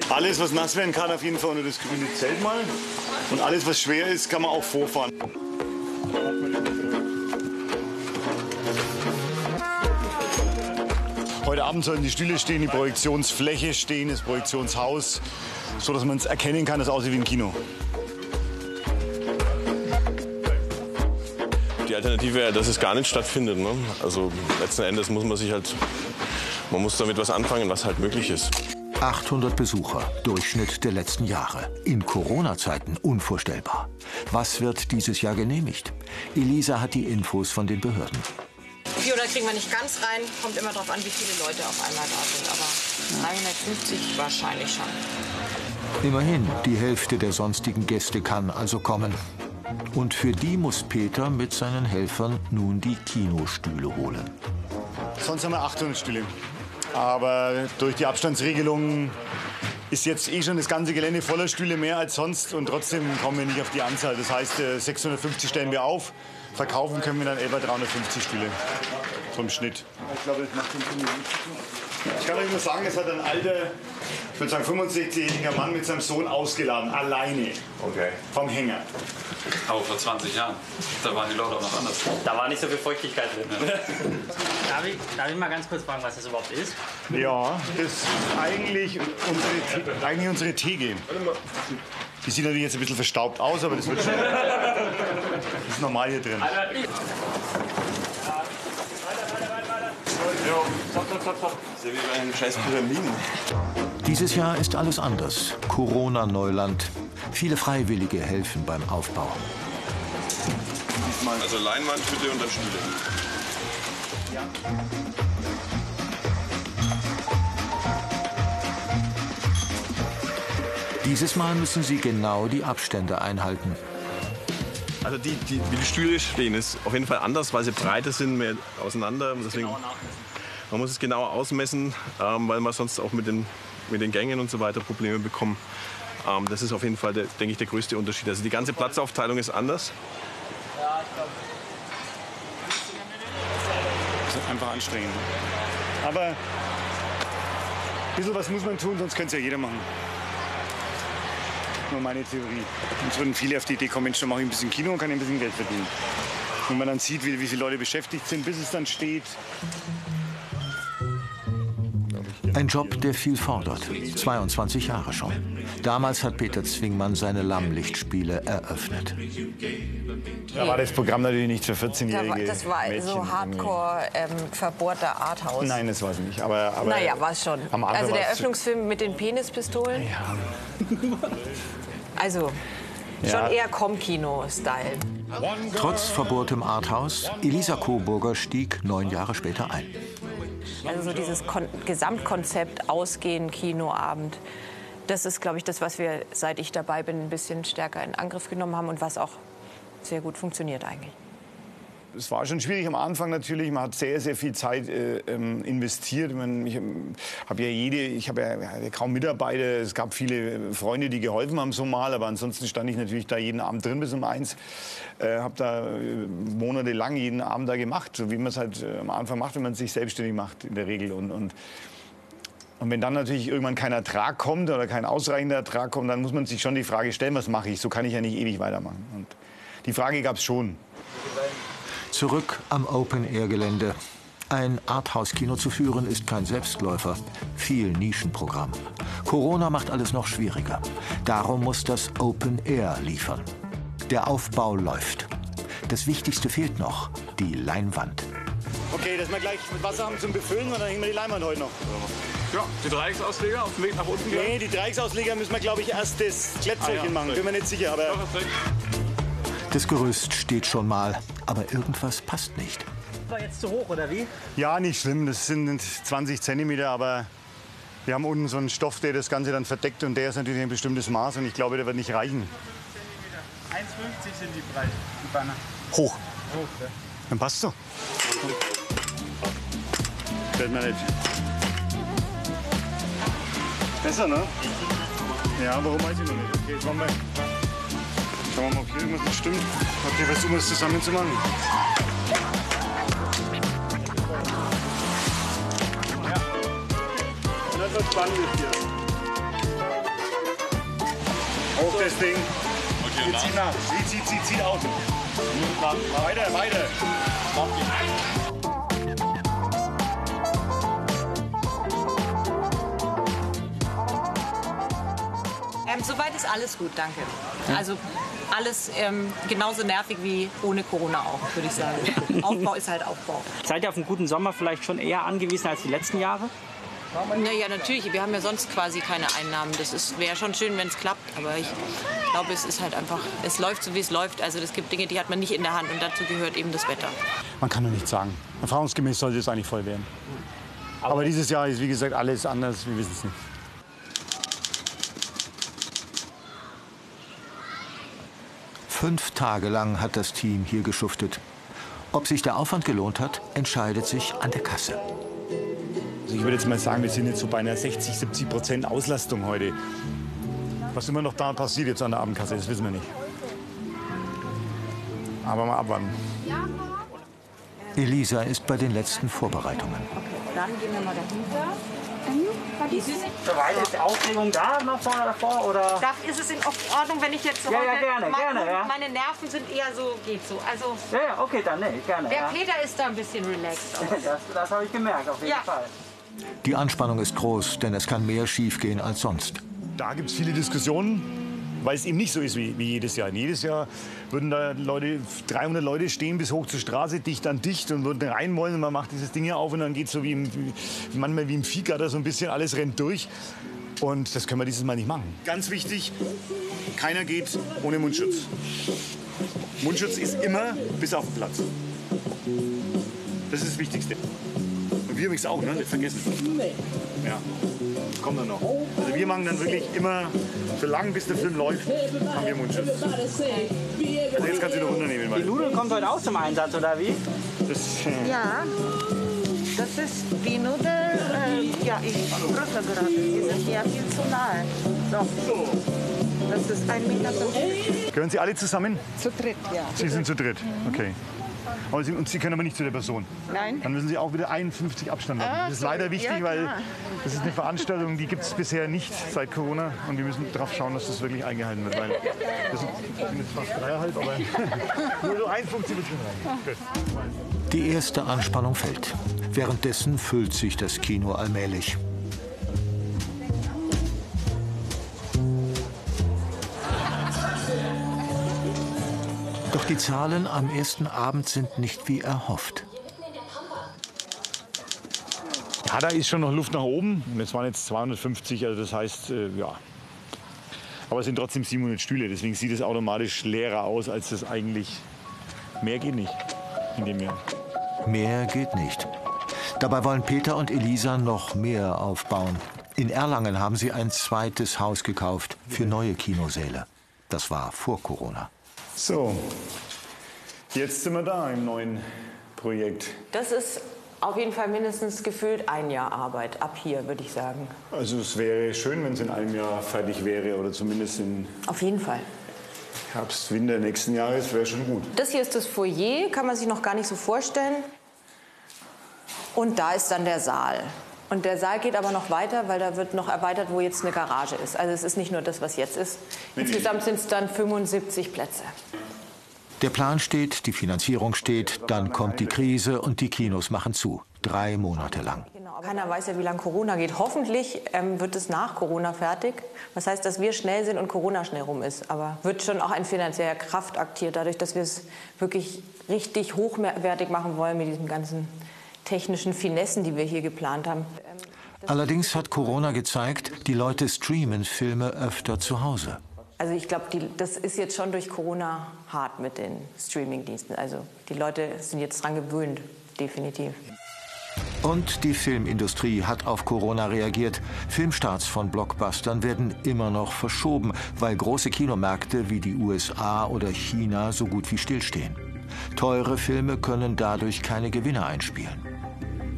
Alles, was nass werden kann, auf jeden Fall unter das grüne Zelt mal. Und alles, was schwer ist, kann man auch vorfahren. Heute Abend sollen die Stühle stehen, die Projektionsfläche stehen, das Projektionshaus, so dass man es erkennen kann, dass es aussieht wie ein Kino. Alternative wäre, dass es gar nicht stattfindet. Ne? Also letzten Endes muss man sich halt, man muss damit was anfangen, was halt möglich ist. 800 Besucher, Durchschnitt der letzten Jahre. In Corona-Zeiten unvorstellbar. Was wird dieses Jahr genehmigt? Elisa hat die Infos von den Behörden. 400 kriegen wir nicht ganz rein. Kommt immer darauf an, wie viele Leute auf einmal da sind. Aber 350 wahrscheinlich schon. Immerhin, die Hälfte der sonstigen Gäste kann also kommen. Und für die muss Peter mit seinen Helfern nun die Kinostühle holen. Sonst haben wir 800 Stühle. Aber durch die Abstandsregelung ist jetzt eh schon das ganze Gelände voller Stühle mehr als sonst und trotzdem kommen wir nicht auf die Anzahl. Das heißt, 650 stellen wir auf, verkaufen können wir dann etwa 350 Stühle vom Schnitt. Ich glaube, das macht den Ich kann euch nur sagen, es hat ein alter, ich würde sagen 65-jähriger Mann mit seinem Sohn ausgeladen, alleine. Okay. Vom Hänger. Aber vor 20 Jahren, da waren die Leute auch noch anders. Da war nicht so viel Feuchtigkeit drin. darf, ich, darf ich mal ganz kurz fragen, was das überhaupt ist? Ja, das ist eigentlich unsere, eigentlich unsere Tegel. Die sieht natürlich jetzt ein bisschen verstaubt aus, aber das wird schon. [LAUGHS] Das ist normal hier drin. Das ist ja wie bei den scheiß Pyramiden. Dieses Jahr ist alles anders. Corona-Neuland. Viele Freiwillige helfen beim Aufbau. Also Leinwand, Hütte und dann Stühle. Dieses Mal müssen sie genau die Abstände einhalten. Also die, die, wie die Stühle stehen, ist auf jeden Fall anders, weil sie breiter sind, mehr auseinander. Deswegen, man muss es genauer ausmessen, ähm, weil man sonst auch mit den, mit den Gängen und so weiter Probleme bekommt. Ähm, das ist auf jeden Fall, der, denke ich, der größte Unterschied. Also die ganze Platzaufteilung ist anders. Das ist einfach anstrengend. Aber ein bisschen was muss man tun, sonst könnte es ja jeder machen. Nur meine Theorie. Sonst würden viele auf die Idee kommen, Mensch, dann mache ich ein bisschen Kino und kann ein bisschen Geld verdienen. Wenn man dann sieht, wie, wie viele Leute beschäftigt sind, bis es dann steht. Ein Job, der viel fordert. 22 Jahre schon. Damals hat Peter Zwingmann seine Lammlichtspiele eröffnet. Da war das Programm natürlich nicht für Da war, 14-Jährige das war Mädchen. so hardcore ähm, verbohrter Arthouse. Nein, das war es nicht. Aber, aber naja, war es schon. Also der Eröffnungsfilm mit den Penispistolen. Ja. Also Ja. schon eher Com-Kino-Style. Trotz verbohrtem Arthouse, Elisa Coburger stieg neun Jahre später ein. Also so dieses Kon Gesamtkonzept Ausgehen, Kinoabend. Das ist, glaube ich, das, was wir, seit ich dabei bin, ein bisschen stärker in Angriff genommen haben und was auch sehr gut funktioniert eigentlich. Es war schon schwierig am Anfang natürlich. Man hat sehr, sehr viel Zeit äh, ähm, investiert. Ich ähm, habe ja jede, ich habe ja, kaum Mitarbeiter. Es gab viele Freunde, die geholfen haben so mal, aber ansonsten stand ich natürlich da jeden Abend drin bis um eins. Äh, habe da äh, monatelang jeden Abend da gemacht, so wie man es halt äh, am Anfang macht, wenn man sich selbstständig macht in der Regel. Und, und und wenn dann natürlich irgendwann kein Ertrag kommt oder kein ausreichender Ertrag kommt, dann muss man sich schon die Frage stellen, was mache ich? So kann ich ja nicht ewig weitermachen. Und die Frage gab es schon. Zurück am Open-Air-Gelände. Ein Arthouse-Kino zu führen ist kein Selbstläufer. Viel Nischenprogramm. Corona macht alles noch schwieriger. Darum muss das Open Air liefern. Der Aufbau läuft. Das Wichtigste fehlt noch, die Leinwand. Okay, dass wir gleich Wasser haben zum Befüllen und dann hängen wir die Leinwand heute noch. Ja, die Dreiecksausleger auf dem Weg nach unten. Nee, die Dreiecksausleger müssen wir, glaube ich, erst das Klettzeug Ah, ja, machen. Bin mir nicht sicher, aber... Das Gerüst steht schon mal, aber irgendwas passt nicht. War jetzt zu hoch, oder wie? Ja, nicht schlimm. Das sind 20 Zentimeter, aber wir haben unten so einen Stoff, der das Ganze dann verdeckt und der ist natürlich ein bestimmtes Maß und ich glaube, der wird nicht reichen. 1,50 sind die breit, die Banner. Hoch. Hoch, ja. Dann passt so. Fällt mir nicht. Besser, ne? Ja, warum weiß ich noch nicht. Okay, jetzt machen wir. Schauen wir mal, ob hier irgendwas nicht stimmt. Okay, versuchen wir es zusammen zu machen. Und das wird spannend hier. Hoch das Ding. Okay, Jetzt zieh nach. Zieh, zieh, zieh, zieh aus. Weiter, weiter. Ähm, soweit ist alles gut, danke. Also alles ähm, genauso nervig wie ohne Corona auch, würde ich sagen. [LAUGHS] Aufbau ist halt Aufbau. Seid ihr auf einen guten Sommer vielleicht schon eher angewiesen als die letzten Jahre? Naja, natürlich. Wir haben ja sonst quasi keine Einnahmen. Das wäre schon schön, wenn es klappt. Aber ich glaube, es ist halt einfach, es läuft so, wie es läuft. Also es gibt Dinge, die hat man nicht in der Hand und dazu gehört eben das Wetter. Man kann doch nichts sagen. Erfahrungsgemäß sollte es eigentlich voll werden. Aber dieses Jahr ist, wie gesagt, alles anders. Wir wissen es nicht. Fünf Tage lang hat das Team hier geschuftet. Ob sich der Aufwand gelohnt hat, entscheidet sich an der Kasse. Also ich würde jetzt mal sagen, wir sind jetzt so bei einer 60, 70 Prozent Auslastung heute. Was immer noch da passiert jetzt an der Abendkasse, das wissen wir nicht. Aber mal abwarten. Elisa ist bei den letzten Vorbereitungen. Dann gehen wir mal dahinter. Die Süße. Ist Aufregung da noch vorne davor? Oder? Darf, ist es in Ordnung, wenn ich jetzt so Ja, ja, gerne, mein- gerne, ja. Meine Nerven sind eher so, geht so. Also, Ja, ja, okay, dann nee, gerne. der ja. Peter ist da ein bisschen relaxed. [LAUGHS] Das, das habe ich gemerkt, auf jeden Ja. Fall. Die Anspannung ist groß, denn es kann mehr schiefgehen als sonst. Da gibt es viele Diskussionen, weil es eben nicht so ist wie, wie jedes Jahr. Jedes Jahr würden da Leute, 300 Leute stehen bis hoch zur Straße, dicht an dicht und würden rein wollen. Und man macht dieses Ding hier auf und dann geht es so wie, im, wie manchmal wie im Viehgatter so ein bisschen, alles rennt durch. Und das können wir dieses Mal nicht machen. Ganz wichtig, keiner geht ohne Mundschutz. Mundschutz ist immer bis auf den Platz. Das ist das Wichtigste. Und wir übrigens auch, ne? Nicht vergessen. Ja. Das kommt dann noch. Also wir machen dann wirklich immer, so lange bis der Film läuft, haben wir Mundschutz. Also jetzt kannst du noch runternehmen. Die Nudel kommt heute auch zum Einsatz, oder wie? Das, Ja, das ist die Nudel. Äh, ja, ich prüfe gerade. Die sind ja viel zu nahe. So. Das ist ein Meter. Gehören Sie alle zusammen? Zu dritt, ja. Sie sind zu dritt, okay. Aber Sie, und Sie können aber nicht zu der Person. Nein. Dann müssen Sie auch wieder 51 Abstand haben. Ah, Das ist leider wichtig, ja, weil das ist eine Veranstaltung, die gibt es bisher nicht seit Corona. Und wir müssen darauf schauen, dass das wirklich eingehalten wird. Weil das sind jetzt fast dreieinhalb, aber [LAUGHS] nur so 51 wird rein. Die erste Anspannung fällt. Währenddessen füllt sich das Kino allmählich. Doch die Zahlen am ersten Abend sind nicht wie erhofft. Ja, da ist schon noch Luft nach oben. Und es waren jetzt 250, also das heißt, äh, ja. Aber es sind trotzdem 700 Stühle, deswegen sieht es automatisch leerer aus, als es eigentlich. Mehr geht nicht in dem Jahr. Mehr geht nicht. Dabei wollen Peter und Elisa noch mehr aufbauen. In Erlangen haben sie ein zweites Haus gekauft für neue Kinosäle. Das war vor Corona. So, jetzt sind wir da im neuen Projekt. Das ist auf jeden Fall mindestens gefühlt ein Jahr Arbeit, ab hier, würde ich sagen. Also es wäre schön, wenn es in einem Jahr fertig wäre oder zumindest in Auf jeden Fall. Herbst, Winter nächsten Jahres wäre schon gut. Das hier ist das Foyer, kann man sich noch gar nicht so vorstellen. Und da ist dann der Saal. Und der Saal geht aber noch weiter, weil da wird noch erweitert, wo jetzt eine Garage ist. Also es ist nicht nur das, was jetzt ist. Insgesamt sind es dann 75 Plätze. Der Plan steht, die Finanzierung steht, dann kommt die Krise und die Kinos machen zu. Drei Monate lang. Keiner weiß ja, wie lange Corona geht. Hoffentlich ähm, wird es nach Corona fertig. Was heißt, dass wir schnell sind und Corona schnell rum ist. Aber wird schon auch ein finanzieller Kraftakt hier, dadurch, dass wir es wirklich richtig hochwertig machen wollen mit diesen ganzen technischen Finessen, die wir hier geplant haben. Allerdings hat Corona gezeigt, die Leute streamen Filme öfter zu Hause. Also ich glaube, das ist jetzt schon durch Corona hart mit den Streamingdiensten. Also die Leute sind jetzt dran gewöhnt, definitiv. Und die Filmindustrie hat auf Corona reagiert. Filmstarts von Blockbustern werden immer noch verschoben, weil große Kinomärkte wie die USA oder China so gut wie stillstehen. Teure Filme können dadurch keine Gewinne einspielen.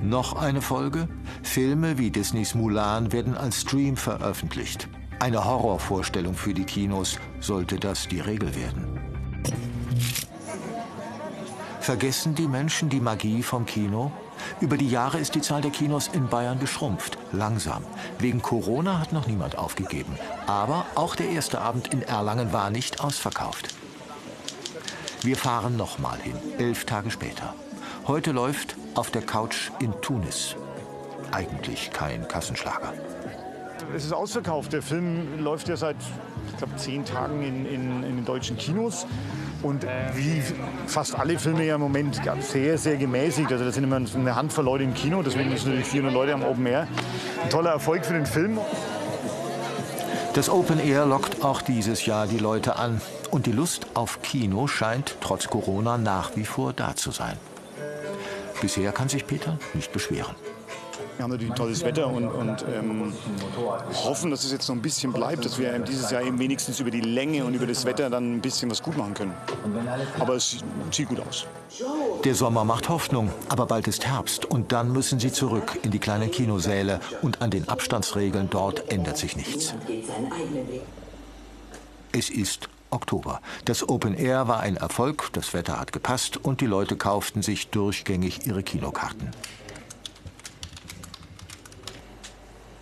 Noch eine Folge? Filme wie Disneys Mulan werden als Stream veröffentlicht. Eine Horrorvorstellung für die Kinos sollte das die Regel werden. Vergessen die Menschen die Magie vom Kino? Über die Jahre ist die Zahl der Kinos in Bayern geschrumpft. Langsam. Wegen Corona hat noch niemand aufgegeben. Aber auch der erste Abend in Erlangen war nicht ausverkauft. Wir fahren nochmal hin, elf Tage später. Heute läuft auf der Couch in Tunis. Eigentlich kein Kassenschlager. Es ist ausverkauft. Der Film läuft ja seit, ich glaube, zehn Tagen in, in, in den deutschen Kinos. Und wie fast alle Filme ja im Moment sehr, sehr gemäßigt. Also da sind immer eine Handvoll Leute im Kino, deswegen sind natürlich 400 Leute am Open Air. Ein toller Erfolg für den Film. Das Open Air lockt auch dieses Jahr die Leute an. Und die Lust auf Kino scheint trotz Corona nach wie vor da zu sein. Bisher kann sich Peter nicht beschweren. Wir haben natürlich tolles Wetter und, und ähm, hoffen, dass es jetzt noch ein bisschen bleibt, dass wir dieses Jahr eben wenigstens über die Länge und über das Wetter dann ein bisschen was gut machen können. Aber es sieht gut aus. Der Sommer macht Hoffnung, aber bald ist Herbst und dann müssen sie zurück in die kleinen Kinosäle und an den Abstandsregeln dort ändert sich nichts. Es ist Oktober. Das Open Air war ein Erfolg, das Wetter hat gepasst und die Leute kauften sich durchgängig ihre Kinokarten.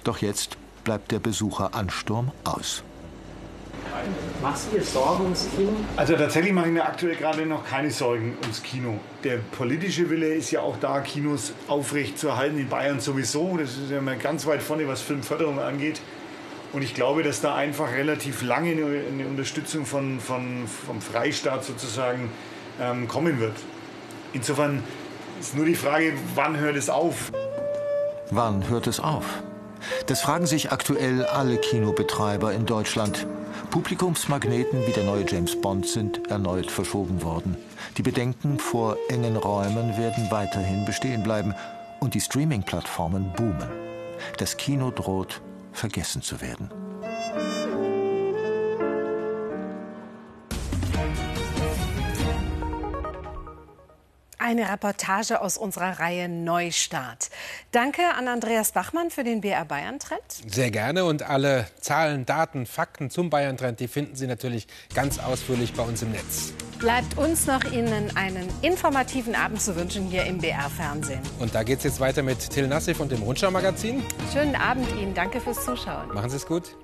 Doch jetzt bleibt der Besucheransturm aus. Machst du dir Sorgen ums Kino? Also tatsächlich mache ich mir aktuell gerade noch keine Sorgen ums Kino. Der politische Wille ist ja auch da, Kinos aufrecht zu erhalten, in Bayern sowieso. Das ist ja mal ganz weit vorne, was Filmförderung angeht. Und ich glaube, dass da einfach relativ lange eine Unterstützung von, von, vom Freistaat sozusagen ähm, kommen wird. Insofern ist nur die Frage, wann hört es auf? Wann hört es auf? Das fragen sich aktuell alle Kinobetreiber in Deutschland. Publikumsmagneten wie der neue James Bond sind erneut verschoben worden. Die Bedenken vor engen Räumen werden weiterhin bestehen bleiben und die Streaming-Plattformen boomen. Das Kino droht vergessen zu werden. Eine Reportage aus unserer Reihe Neustart. Danke an Andreas Bachmann für den BR Bayern Trend. Sehr gerne und alle Zahlen, Daten, Fakten zum Bayern Trend, die finden Sie natürlich ganz ausführlich bei uns im Netz. Bleibt uns noch Ihnen einen informativen Abend zu wünschen hier im BR Fernsehen. Und da geht es jetzt weiter mit Till Nassif und dem Rundschau Magazin. Schönen Abend Ihnen, danke fürs Zuschauen. Machen Sie es gut.